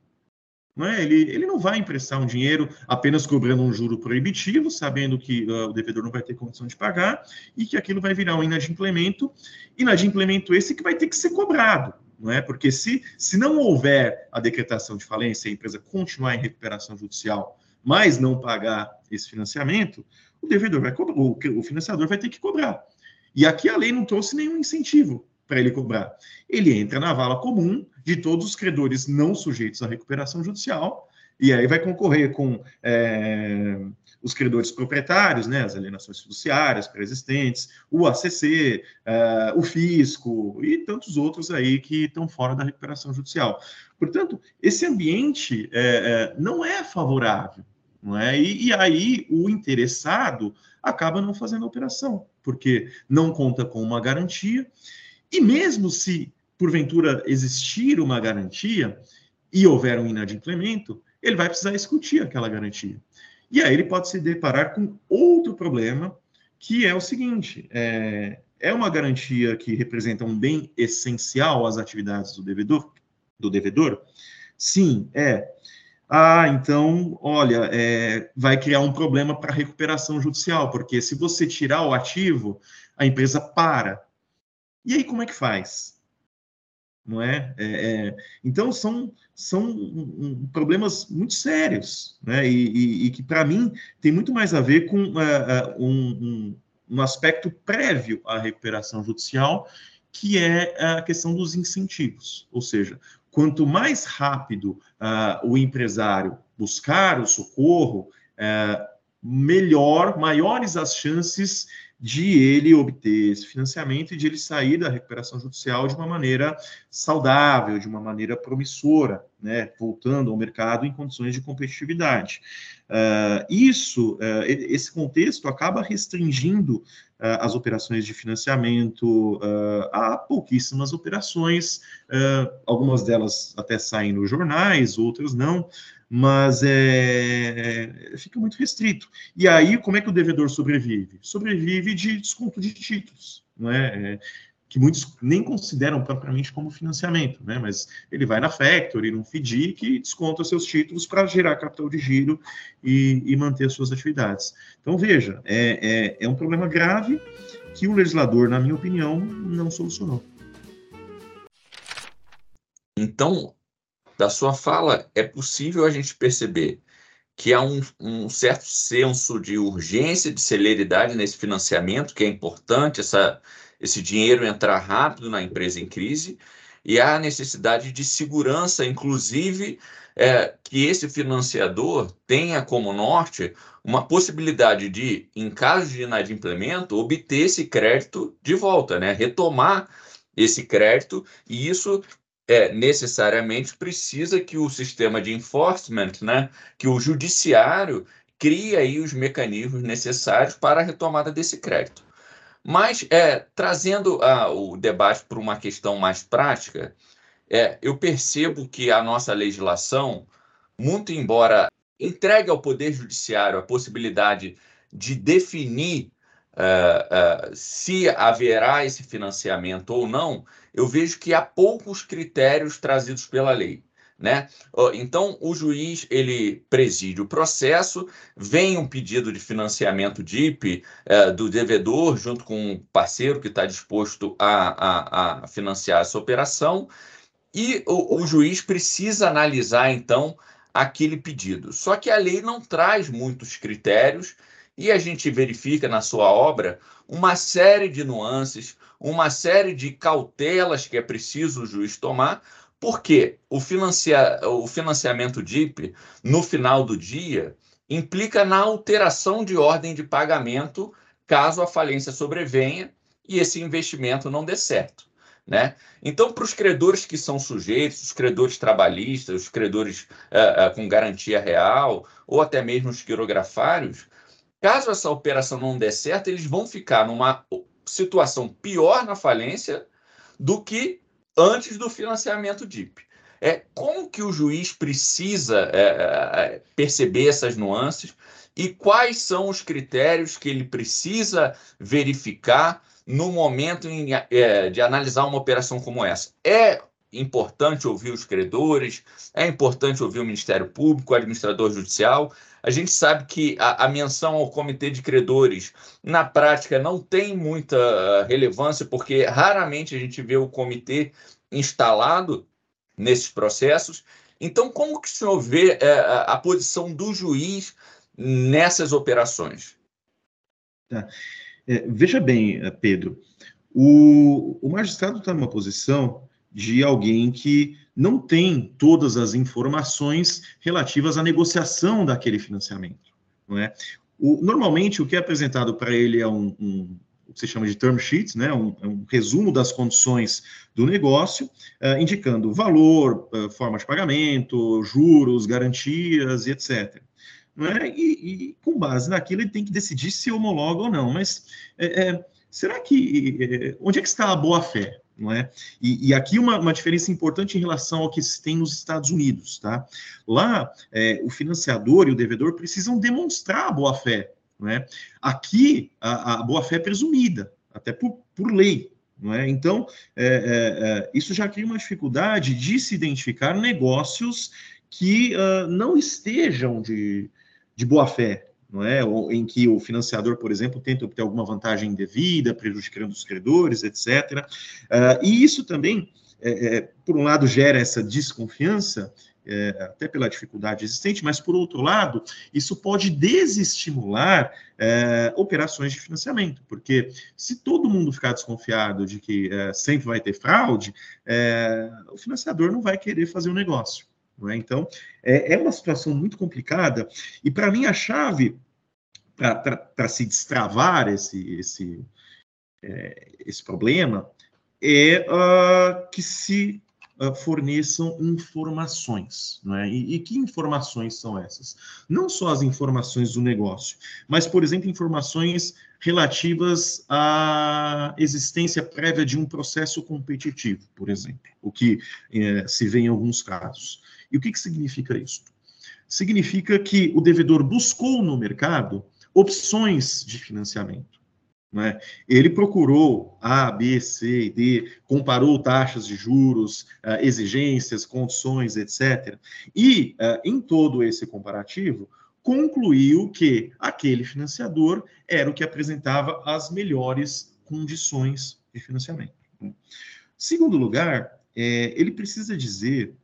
Não é? ele, ele não vai emprestar um dinheiro apenas cobrando um juro proibitivo, sabendo que uh, o devedor não vai ter condição de pagar e que aquilo vai virar um inadimplemento, inadimplemento esse que vai ter que ser cobrado não é? Porque se, se não houver a decretação de falência a empresa continuar em recuperação judicial, mas não pagar esse financiamento, o devedor vai cobrar, o, o financiador vai ter que cobrar. E aqui a lei não trouxe nenhum incentivo para ele cobrar. Ele entra na vala comum de todos os credores não sujeitos à recuperação judicial, e aí vai concorrer com é, os credores proprietários, né, as alienações fiduciárias pré-existentes, o ACC, uh, eh, o fisco e tantos outros aí que estão fora da recuperação judicial. Portanto, esse ambiente é, é, não é favorável, não é? E, e, aí o interessado acaba não fazendo a operação, porque não conta com uma garantia, e mesmo se porventura existir uma garantia e houver um inadimplemento, ele vai precisar discutir aquela garantia. E aí ele pode se deparar com outro problema, que é o seguinte: é, é uma garantia que representa um bem essencial às atividades do devedor? Do devedor? Sim, é. Ah, então, olha, é, vai criar um problema para recuperação judicial, porque se você tirar o ativo, a empresa para. E aí, como é que faz? Não é? é, é então, são, são problemas muito sérios, né? E, e, e que, para mim, tem muito mais a ver com uh, um, um aspecto prévio à recuperação judicial, que é a questão dos incentivos. Ou seja, quanto mais rápido uh, o empresário buscar o socorro, uh, melhor, maiores as chances de ele obter esse financiamento e de ele sair da recuperação judicial de uma maneira saudável, de uma maneira promissora, né, voltando ao mercado em condições de competitividade. Uh, isso, uh, esse contexto acaba restringindo uh, as operações de financiamento a pouquíssimas operações, algumas delas até saem nos jornais, outras não, mas é, fica muito restrito. E aí, como é que o devedor sobrevive? Sobrevive de desconto de títulos, não é? é que muitos nem consideram propriamente como financiamento, né? Mas ele vai na Factory, num FDIC, que desconta seus títulos para gerar capital de giro e, e, manter suas atividades. Então, veja, é, é, é um problema grave que o legislador, na minha opinião, não solucionou. Então, da sua fala, é possível a gente perceber que há um, um, certo senso de urgência, de celeridade nesse financiamento, que é importante essa, esse dinheiro entrar rápido na empresa em crise, e há necessidade de segurança, inclusive é, que esse financiador tenha como norte uma possibilidade de, em caso de inadimplemento, obter esse crédito de volta, né? retomar esse crédito, e isso é, necessariamente precisa que o sistema de enforcement, né, que o judiciário crie aí os mecanismos necessários para a retomada desse crédito. Mas, é, trazendo a, o debate para uma questão mais prática, é, eu percebo que a nossa legislação, muito embora entregue ao Poder Judiciário a possibilidade de definir uh, uh, se haverá esse financiamento ou não, eu vejo que há poucos critérios trazidos pela lei. Né? Então, o juiz ele preside o processo, vem um pedido de financiamento DIP uh, do devedor, junto com um parceiro que está disposto a, a, a, financiar essa operação, e o, o juiz precisa analisar, então, aquele pedido. Só que a lei não traz muitos critérios e a gente verifica na sua obra uma série de nuances, uma série de cautelas que é preciso o juiz tomar, porque o, financia, o financiamento DIP, no final do dia, implica na alteração de ordem de pagamento caso a falência sobrevenha e esse investimento não dê certo. Né? Então, para os credores que são sujeitos, os credores trabalhistas, os credores uh, uh, com garantia real, ou até mesmo os quirografários, Caso essa operação não dê certo, eles vão ficar numa situação pior na falência do que antes do financiamento DIP. É, como que o juiz precisa é, é, perceber essas nuances e quais são os critérios que ele precisa verificar no momento em, é, de analisar uma operação como essa? É importante ouvir os credores, é importante ouvir o Ministério Público, o administrador judicial, a gente sabe que a, a, menção ao comitê de credores, na prática, não tem muita ah, relevância, porque raramente a gente vê o comitê instalado nesses processos. Então, como que o senhor vê é, a, posição do juiz nessas operações? Tá. É, veja bem, Pedro, o, o magistrado está numa posição de alguém que não tem todas as informações relativas à negociação daquele financiamento. Não é? O, normalmente, o que é apresentado para ele é um, um, o que se chama de term sheet, né? um, é um resumo das condições do negócio, uh, indicando valor, uh, forma de pagamento, juros, garantias e etc. É? E, e, com base naquilo, ele tem que decidir se homologa ou não. Mas é, é, será que. Onde é que está a boa-fé? Não é? E, e aqui uma, uma, diferença importante em relação ao que se tem nos Estados Unidos, tá? Lá, é, o financiador e o devedor precisam demonstrar a boa-fé, não é? Aqui, a, a boa-fé é presumida. até por, por lei. Não é? Então, é, é, é, isso já cria uma dificuldade de se identificar negócios que uh, não estejam de, de boa fé, não é? Ou em que o financiador, por exemplo, tenta obter alguma vantagem indevida, prejudicando os credores, etc. Uh, e isso também, é, é, por um lado, gera essa desconfiança, é, até pela dificuldade existente, mas, por outro lado, isso pode desestimular é, operações de financiamento, porque se todo mundo ficar desconfiado de que é, sempre vai ter fraude, é, o financiador não vai querer fazer o um negócio. É? Então, é, é, uma situação muito complicada, e para mim a chave para se destravar esse, esse, é, esse problema é uh, que se uh, forneçam informações. É? E, e, que informações são essas? Não só as informações do negócio, mas, por exemplo, informações relativas à existência prévia de um processo competitivo, por exemplo, o que eh, se vê em alguns casos. E o que, que significa isso? Significa que o devedor buscou no mercado opções de financiamento. Né? Ele procurou A, B, C e D, comparou taxas de juros, uh, exigências, condições, etc. E, uh, em todo esse comparativo, concluiu que aquele financiador era o que apresentava as melhores condições de financiamento. Segundo lugar, é, ele precisa dizer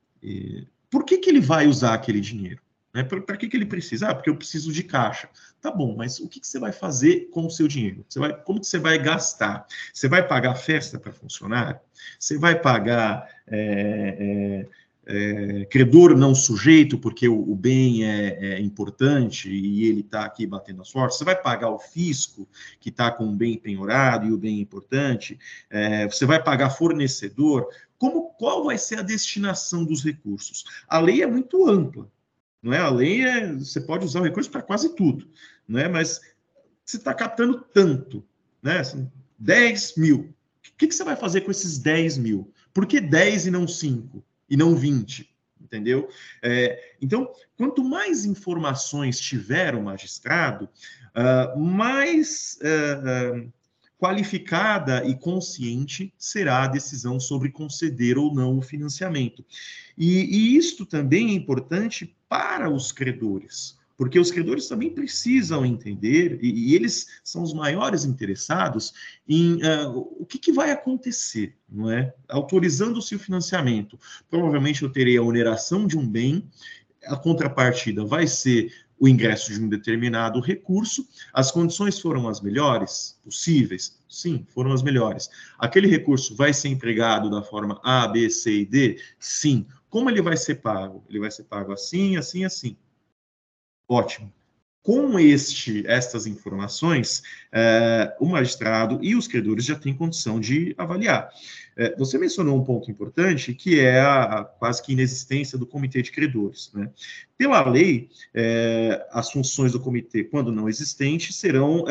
por que, que ele vai usar aquele dinheiro? Né? Para que, que ele precisa? Ah, porque eu preciso de caixa. Tá bom, mas o que, que você vai fazer com o seu dinheiro? Você vai, como que você vai gastar? Você vai pagar festa para funcionar? Você vai pagar é, é, é, credor não sujeito, porque o, o bem é, é, importante e ele está aqui batendo as portas? Você vai pagar o fisco, que está com o bem penhorado e o bem importante? É, você vai pagar fornecedor? Como, qual vai ser a destinação dos recursos? A lei é muito ampla, não é? A lei é, você pode usar o recurso para quase tudo, não é? Mas você está captando tanto, né? 10 assim, mil. O que, que você vai fazer com esses 10 mil? Por que 10 e não 5? E não 20? Entendeu? É, então, quanto mais informações tiver o magistrado, uh, mais uh, uh, qualificada e consciente será a decisão sobre conceder ou não o financiamento. E, e isto também é importante para os credores, porque os credores também precisam entender, e, e eles são os maiores interessados em uh, o que, que, vai acontecer, não é? Autorizando-se o financiamento, provavelmente eu terei a oneração de um bem, a contrapartida vai ser o ingresso de um determinado recurso. As condições foram as melhores possíveis? Sim, foram as melhores. Aquele recurso vai ser empregado da forma A, B, C e D? Sim. Como ele vai ser pago? Ele vai ser pago assim, assim, assim. Ótimo. Com este, estas informações, eh, o magistrado e os credores já têm condição de avaliar. Eh, você mencionou um ponto importante, que é a, a, quase que inexistência do comitê de credores. Né? Pela lei, eh, as funções do comitê, quando não existentes, serão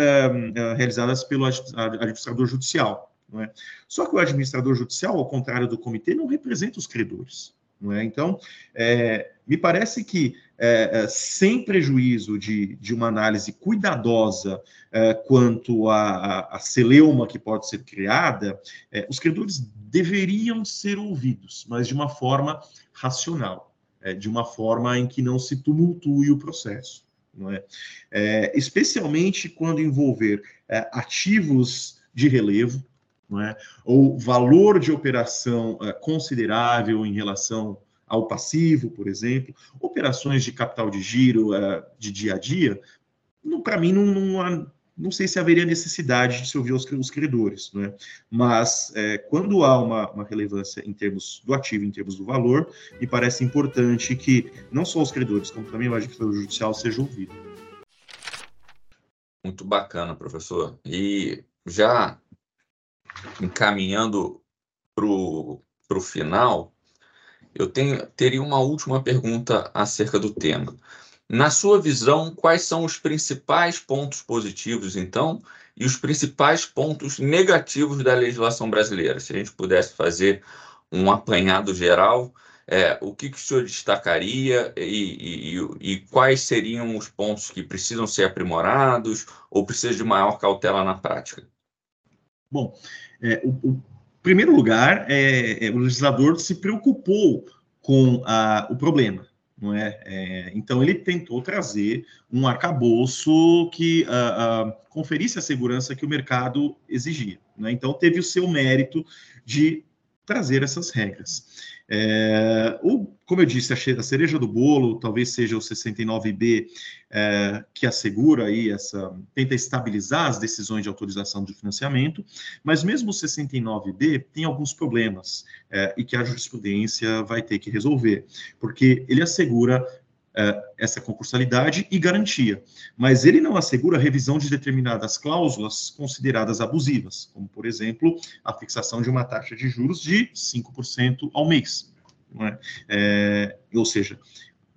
realizadas pelo administrador judicial. É? Só que o administrador judicial, ao contrário do comitê, não representa os credores. É? Então, é, me parece que, é, é, sem prejuízo de, de uma análise cuidadosa é, quanto à, celeuma que pode ser criada, é, os credores deveriam ser ouvidos, mas de uma forma racional, é, de uma forma em que não se tumultue o processo. Não é? especialmente quando envolver ativos de relevo, não é? ou valor de operação considerável em relação ao passivo, por exemplo, operações de capital de giro uh, de dia a dia, para mim não, não, há, não, sei se haveria necessidade de se ouvir os, os credores, é? mas é, quando há uma, uma, relevância em termos do ativo, em termos do valor, me parece importante que não só os credores, como também o administrador judicial seja ouvido. Muito bacana, professor. E já encaminhando para o final, eu tenho, teria uma última pergunta acerca do tema. Na sua visão, quais são os principais pontos positivos, então, e os principais pontos negativos da legislação brasileira? Se a gente pudesse fazer um apanhado geral, é, o que, que o senhor destacaria e, e, e, quais seriam os pontos que precisam ser aprimorados ou precisa de maior cautela na prática? Bom, é, o, primeiro lugar, é, é, o legislador se preocupou com a, o problema. Não é? é? então ele tentou trazer um arcabouço que uh, uh, conferisse a segurança que o mercado exigia. Né? Então teve o seu mérito de trazer essas regras. É, o, como eu disse, a cereja do bolo talvez seja o 69B, é, que assegura aí essa, tenta estabilizar as decisões de autorização de financiamento, mas mesmo o 69B tem alguns problemas é, e que a jurisprudência vai ter que resolver, porque ele assegura essa concursalidade e garantia, mas ele não assegura a revisão de determinadas cláusulas consideradas abusivas, como, por exemplo, a fixação de uma taxa de juros de 5% ao mês. É? É, ou seja,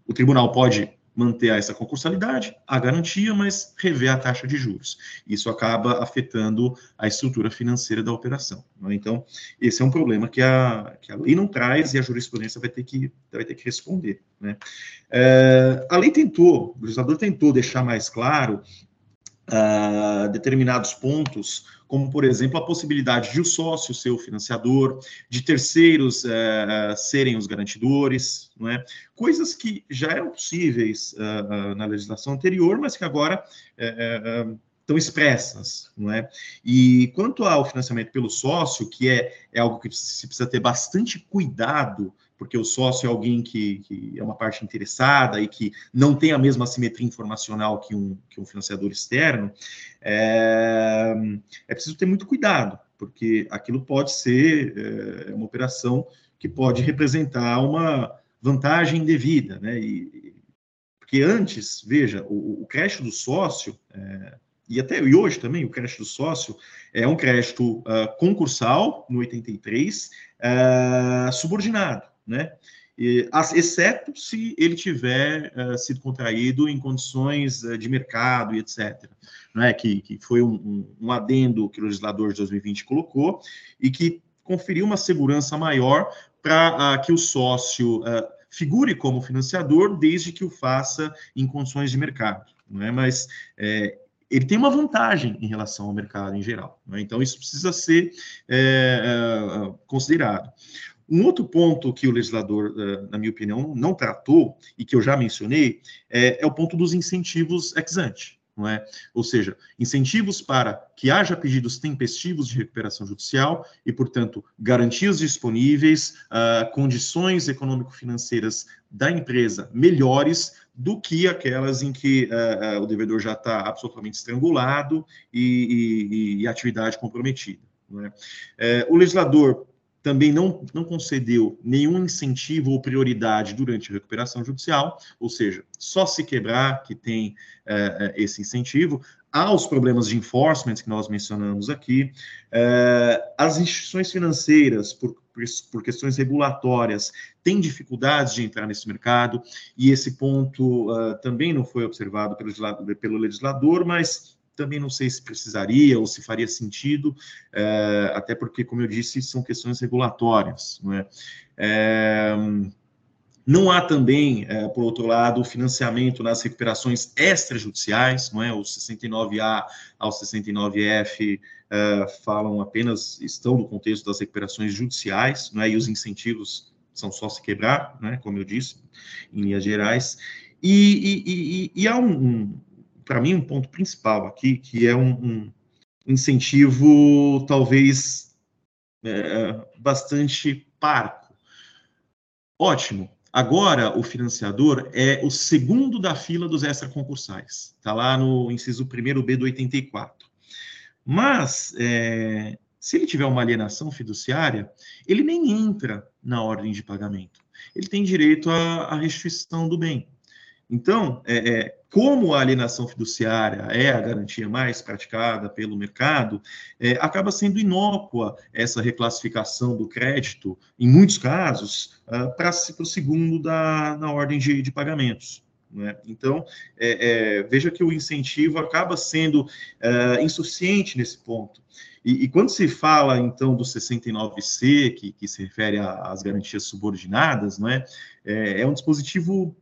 o tribunal pode manter essa concursalidade, a garantia, mas rever a taxa de juros. Isso acaba afetando a estrutura financeira da operação. Né? Então, esse é um problema que a, que a lei não traz e a jurisprudência vai ter que, vai ter que responder. Né? É, a lei tentou, o legislador tentou deixar mais claro uh, determinados pontos, como, por exemplo, a possibilidade de o sócio ser o financiador, de terceiros uh, serem os garantidores, não é? coisas que já eram possíveis uh, na legislação anterior, mas que agora estão expressas, não é? E quanto ao financiamento pelo sócio, que é, é algo que se precisa ter bastante cuidado porque o sócio é alguém que, que, é uma parte interessada e que não tem a mesma simetria informacional que um, que um financiador externo, é, é preciso ter muito cuidado, porque aquilo pode ser é, uma operação que pode representar uma vantagem indevida, né? E, porque antes, veja, o, o crédito do sócio, é, e até e hoje também, o crédito do sócio é um crédito uh, concursal, no 83, uh, subordinado né? E, exceto se ele tiver uh, sido contraído em condições uh, de mercado e etc. Né? Que, que foi um, um, um, adendo que o legislador de 2020 colocou e que conferiu uma segurança maior para uh, que o sócio figure como financiador, desde que o faça em condições de mercado. Não é? Mas é, ele tem uma vantagem em relação ao mercado em geral. Né? Então, isso precisa ser é, considerado. Um outro ponto que o legislador, eh, na minha opinião, não tratou, e que eu já mencionei, é, é o ponto dos incentivos ex ante. Não é? Ou seja, incentivos para que haja pedidos tempestivos de recuperação judicial e, portanto, garantias disponíveis, uh, condições econômico-financeiras da empresa melhores do que aquelas em que uh, o devedor já está absolutamente estrangulado e, e, e atividade comprometida. É? o legislador também não, não concedeu nenhum incentivo ou prioridade durante a recuperação judicial, ou seja, só se quebrar que tem é, esse incentivo. Há os problemas de enforcement que nós mencionamos aqui, é, as instituições financeiras, por, por questões regulatórias, têm dificuldades de entrar nesse mercado, e esse ponto uh, também não foi observado pelo, pelo legislador, mas também não sei se precisaria ou se faria sentido, é, até porque, como eu disse, são questões regulatórias. Não, é? É, não há também, é, por outro lado, financiamento nas recuperações extrajudiciais, não é? Os 69A ao 69F é, falam apenas, estão no contexto das recuperações judiciais, não é? E os incentivos são só se quebrar, né? Como eu disse, em linhas gerais. E, e, e, e há um para mim, um ponto principal aqui, que é um, um incentivo talvez é, bastante parco. Ótimo. Agora, o financiador é o segundo da fila dos extraconcursais. Está lá no inciso 1 B do 84. Mas, é, se ele tiver uma alienação fiduciária, ele nem entra na ordem de pagamento. Ele tem direito à, à restituição do bem. Então, é, é, como a alienação fiduciária é a garantia mais praticada pelo mercado, é, acaba sendo inócua essa reclassificação do crédito, em muitos casos, uh, para o segundo da, na ordem de, de pagamentos. Né? Então, é, é, veja que o incentivo acaba sendo uh, insuficiente nesse ponto. E, e, quando se fala, então, do 69C, que, que se refere às garantias subordinadas, não é? é, é um dispositivo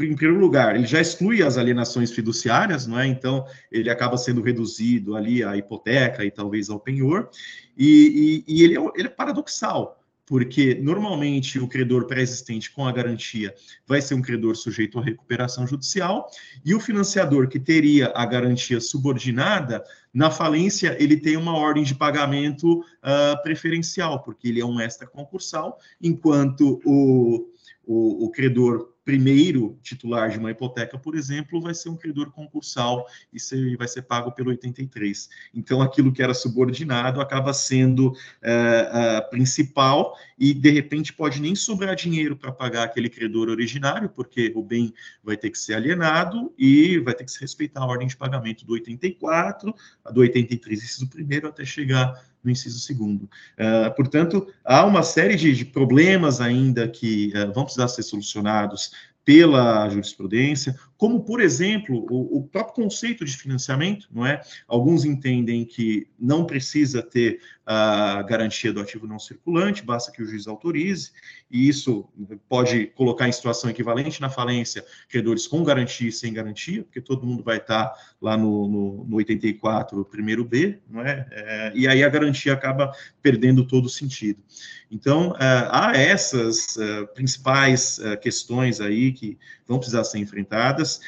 em primeiro lugar, ele já exclui as alienações fiduciárias, não é? Então, ele acaba sendo reduzido ali à hipoteca e talvez ao penhor, e, e, e ele, é, ele é paradoxal, porque normalmente o credor pré-existente com a garantia vai ser um credor sujeito à recuperação judicial, e o financiador que teria a garantia subordinada, na falência, ele tem uma ordem de pagamento uh, preferencial, porque ele é um extra concursal, enquanto o, o, o credor primeiro titular de uma hipoteca, por exemplo, vai ser um credor concursal e vai ser pago pelo 83. Então, aquilo que era subordinado acaba sendo é, principal e, de repente, pode nem sobrar dinheiro para pagar aquele credor originário, porque o bem vai ter que ser alienado e vai ter que se respeitar a ordem de pagamento do 84, a do 83, inciso primeiro, até chegar no inciso segundo. Uh, portanto, há uma série de, de problemas ainda que uh, vão precisar ser solucionados pela jurisprudência, como, por exemplo, o, o, próprio conceito de financiamento, não é? Alguns entendem que não precisa ter a garantia do ativo não circulante, basta que o juiz autorize, e isso pode colocar em situação equivalente na falência credores com garantia e sem garantia, porque todo mundo vai estar lá no, no, no 84, primeiro B, não é? é? E aí a garantia acaba perdendo todo o sentido. Então, é, há essas é, principais questões aí que vão precisar ser enfrentadas.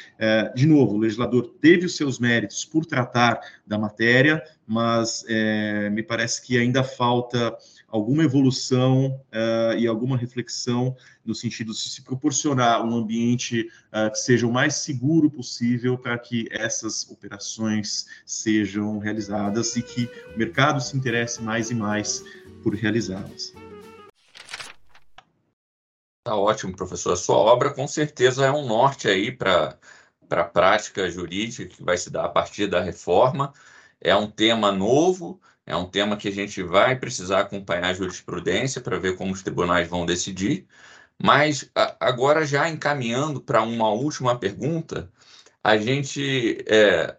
De novo, o legislador teve os seus méritos por tratar da matéria, mas é, me parece que ainda falta alguma evolução uh, e alguma reflexão no sentido de se proporcionar um ambiente uh, que seja o mais seguro possível para que essas operações sejam realizadas e que o mercado se interesse mais e mais por realizá-las. Tá ótimo, professor. A sua obra com certeza é um norte aí para para a prática jurídica que vai se dar a partir da reforma. É um tema novo, é um tema que a gente vai precisar acompanhar a jurisprudência para ver como os tribunais vão decidir. Mas agora, já encaminhando para uma última pergunta, a gente, é,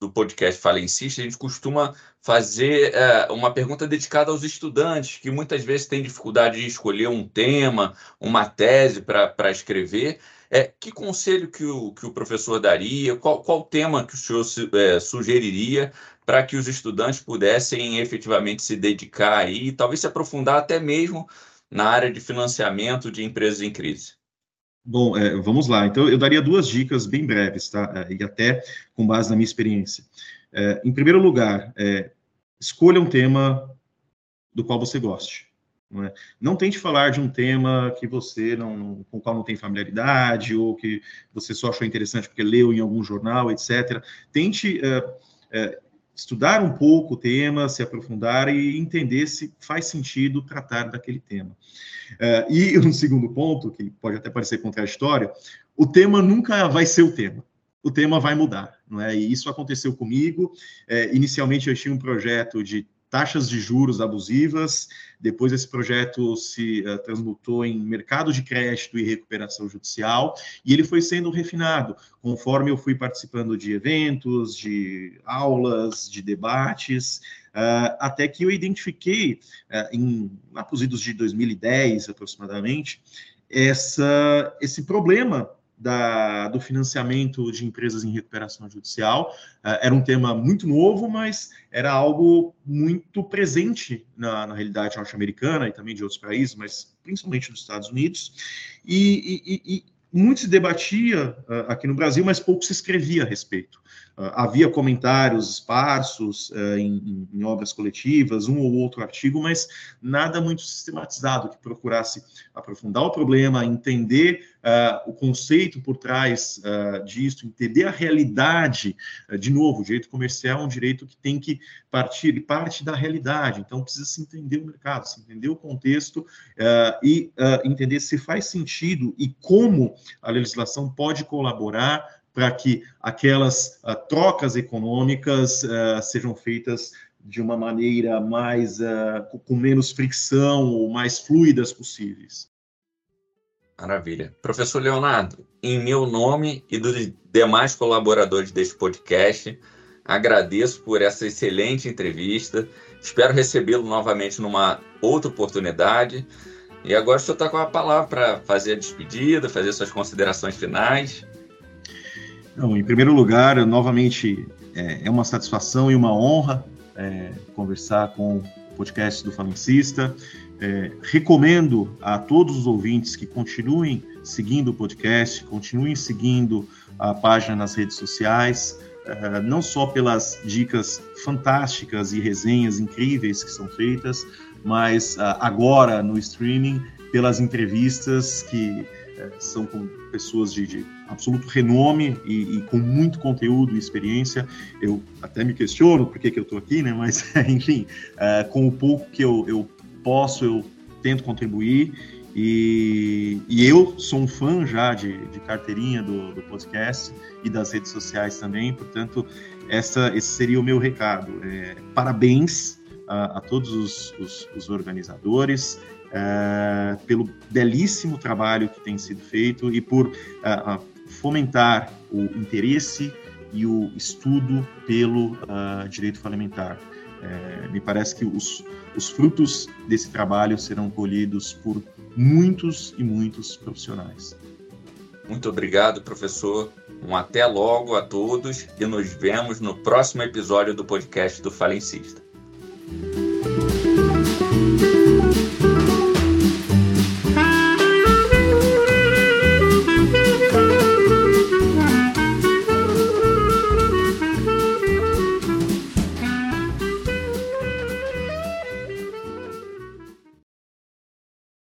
do podcast Fala Insiste, a gente costuma fazer é, uma pergunta dedicada aos estudantes, que muitas vezes têm dificuldade de escolher um tema, uma tese para escrever. É, que conselho que o, que o professor daria? Qual, qual tema que o senhor é, sugeriria para que os estudantes pudessem efetivamente se dedicar aí e talvez se aprofundar até mesmo na área de financiamento de empresas em crise? Bom, é, vamos lá. Então, eu daria duas dicas bem breves, tá? É, e até com base na minha experiência. É, em primeiro lugar, é, escolha um tema do qual você goste. Não, é? não tente falar de um tema que você não, com o qual não tem familiaridade ou que você só achou interessante porque leu em algum jornal, etc. Tente é, é, estudar um pouco o tema, se aprofundar e entender se faz sentido tratar daquele tema. É, e (laughs) um segundo ponto, que pode até parecer contraditório, o tema nunca vai ser o tema o tema vai mudar, não é? E isso aconteceu comigo. É, inicialmente eu tinha um projeto de taxas de juros abusivas, depois esse projeto se uh, transmutou em mercado de crédito e recuperação judicial, e ele foi sendo refinado. Conforme eu fui participando de eventos, de aulas, de debates, uh, até que eu identifiquei, uh, em idos de 2010 aproximadamente, essa, esse problema da, do financiamento de empresas em recuperação judicial. Uh, era um tema muito novo, mas era algo muito presente na, na realidade norte-americana e também de outros países, mas principalmente dos Estados Unidos. E, e, e muito se debatia uh, aqui no Brasil, mas pouco se escrevia a respeito. Uh, havia comentários esparsos uh, em, em, obras coletivas, um ou outro artigo, mas nada muito sistematizado que procurasse aprofundar o problema, entender uh, o conceito por trás disso, entender a realidade. de novo, o direito comercial é um direito que tem que partir, parte da realidade, então precisa se entender o mercado, se entender o contexto e entender se faz sentido e como a legislação pode colaborar para que aquelas uh, trocas econômicas uh, sejam feitas de uma maneira mais uh, com menos fricção ou mais fluidas possíveis. Maravilha. Professor Leonardo, em meu nome e dos demais colaboradores deste podcast, agradeço por essa excelente entrevista. Espero recebê-lo novamente numa outra oportunidade. E agora o senhor está com a palavra para fazer a despedida, fazer suas considerações finais. Em primeiro lugar, novamente, é, é, uma satisfação e uma honra é, conversar com o podcast do Falencista. É, recomendo a todos os ouvintes que continuem seguindo o podcast, continuem seguindo a página nas redes sociais, uh, não só pelas dicas fantásticas e resenhas incríveis que são feitas, mas uh, agora no streaming pelas entrevistas que são com pessoas de, de absoluto renome e, e, com muito conteúdo e experiência. Eu até me questiono por que, que eu estou aqui, né? Mas, (laughs) enfim, com o pouco que eu, eu posso, eu tento contribuir e, e, eu sou um fã já de, de carteirinha do, do, podcast e das redes sociais também, portanto, essa, esse seria o meu recado. É, parabéns a, a todos os, os, os organizadores é, pelo belíssimo trabalho que tem sido feito e por a, fomentar o interesse e o estudo pelo uh, direito parlamentar. É, me parece que os, os frutos desse trabalho serão colhidos por muitos e muitos profissionais. Muito obrigado, professor. Um até logo a todos e nos vemos no próximo episódio do podcast do Falencista.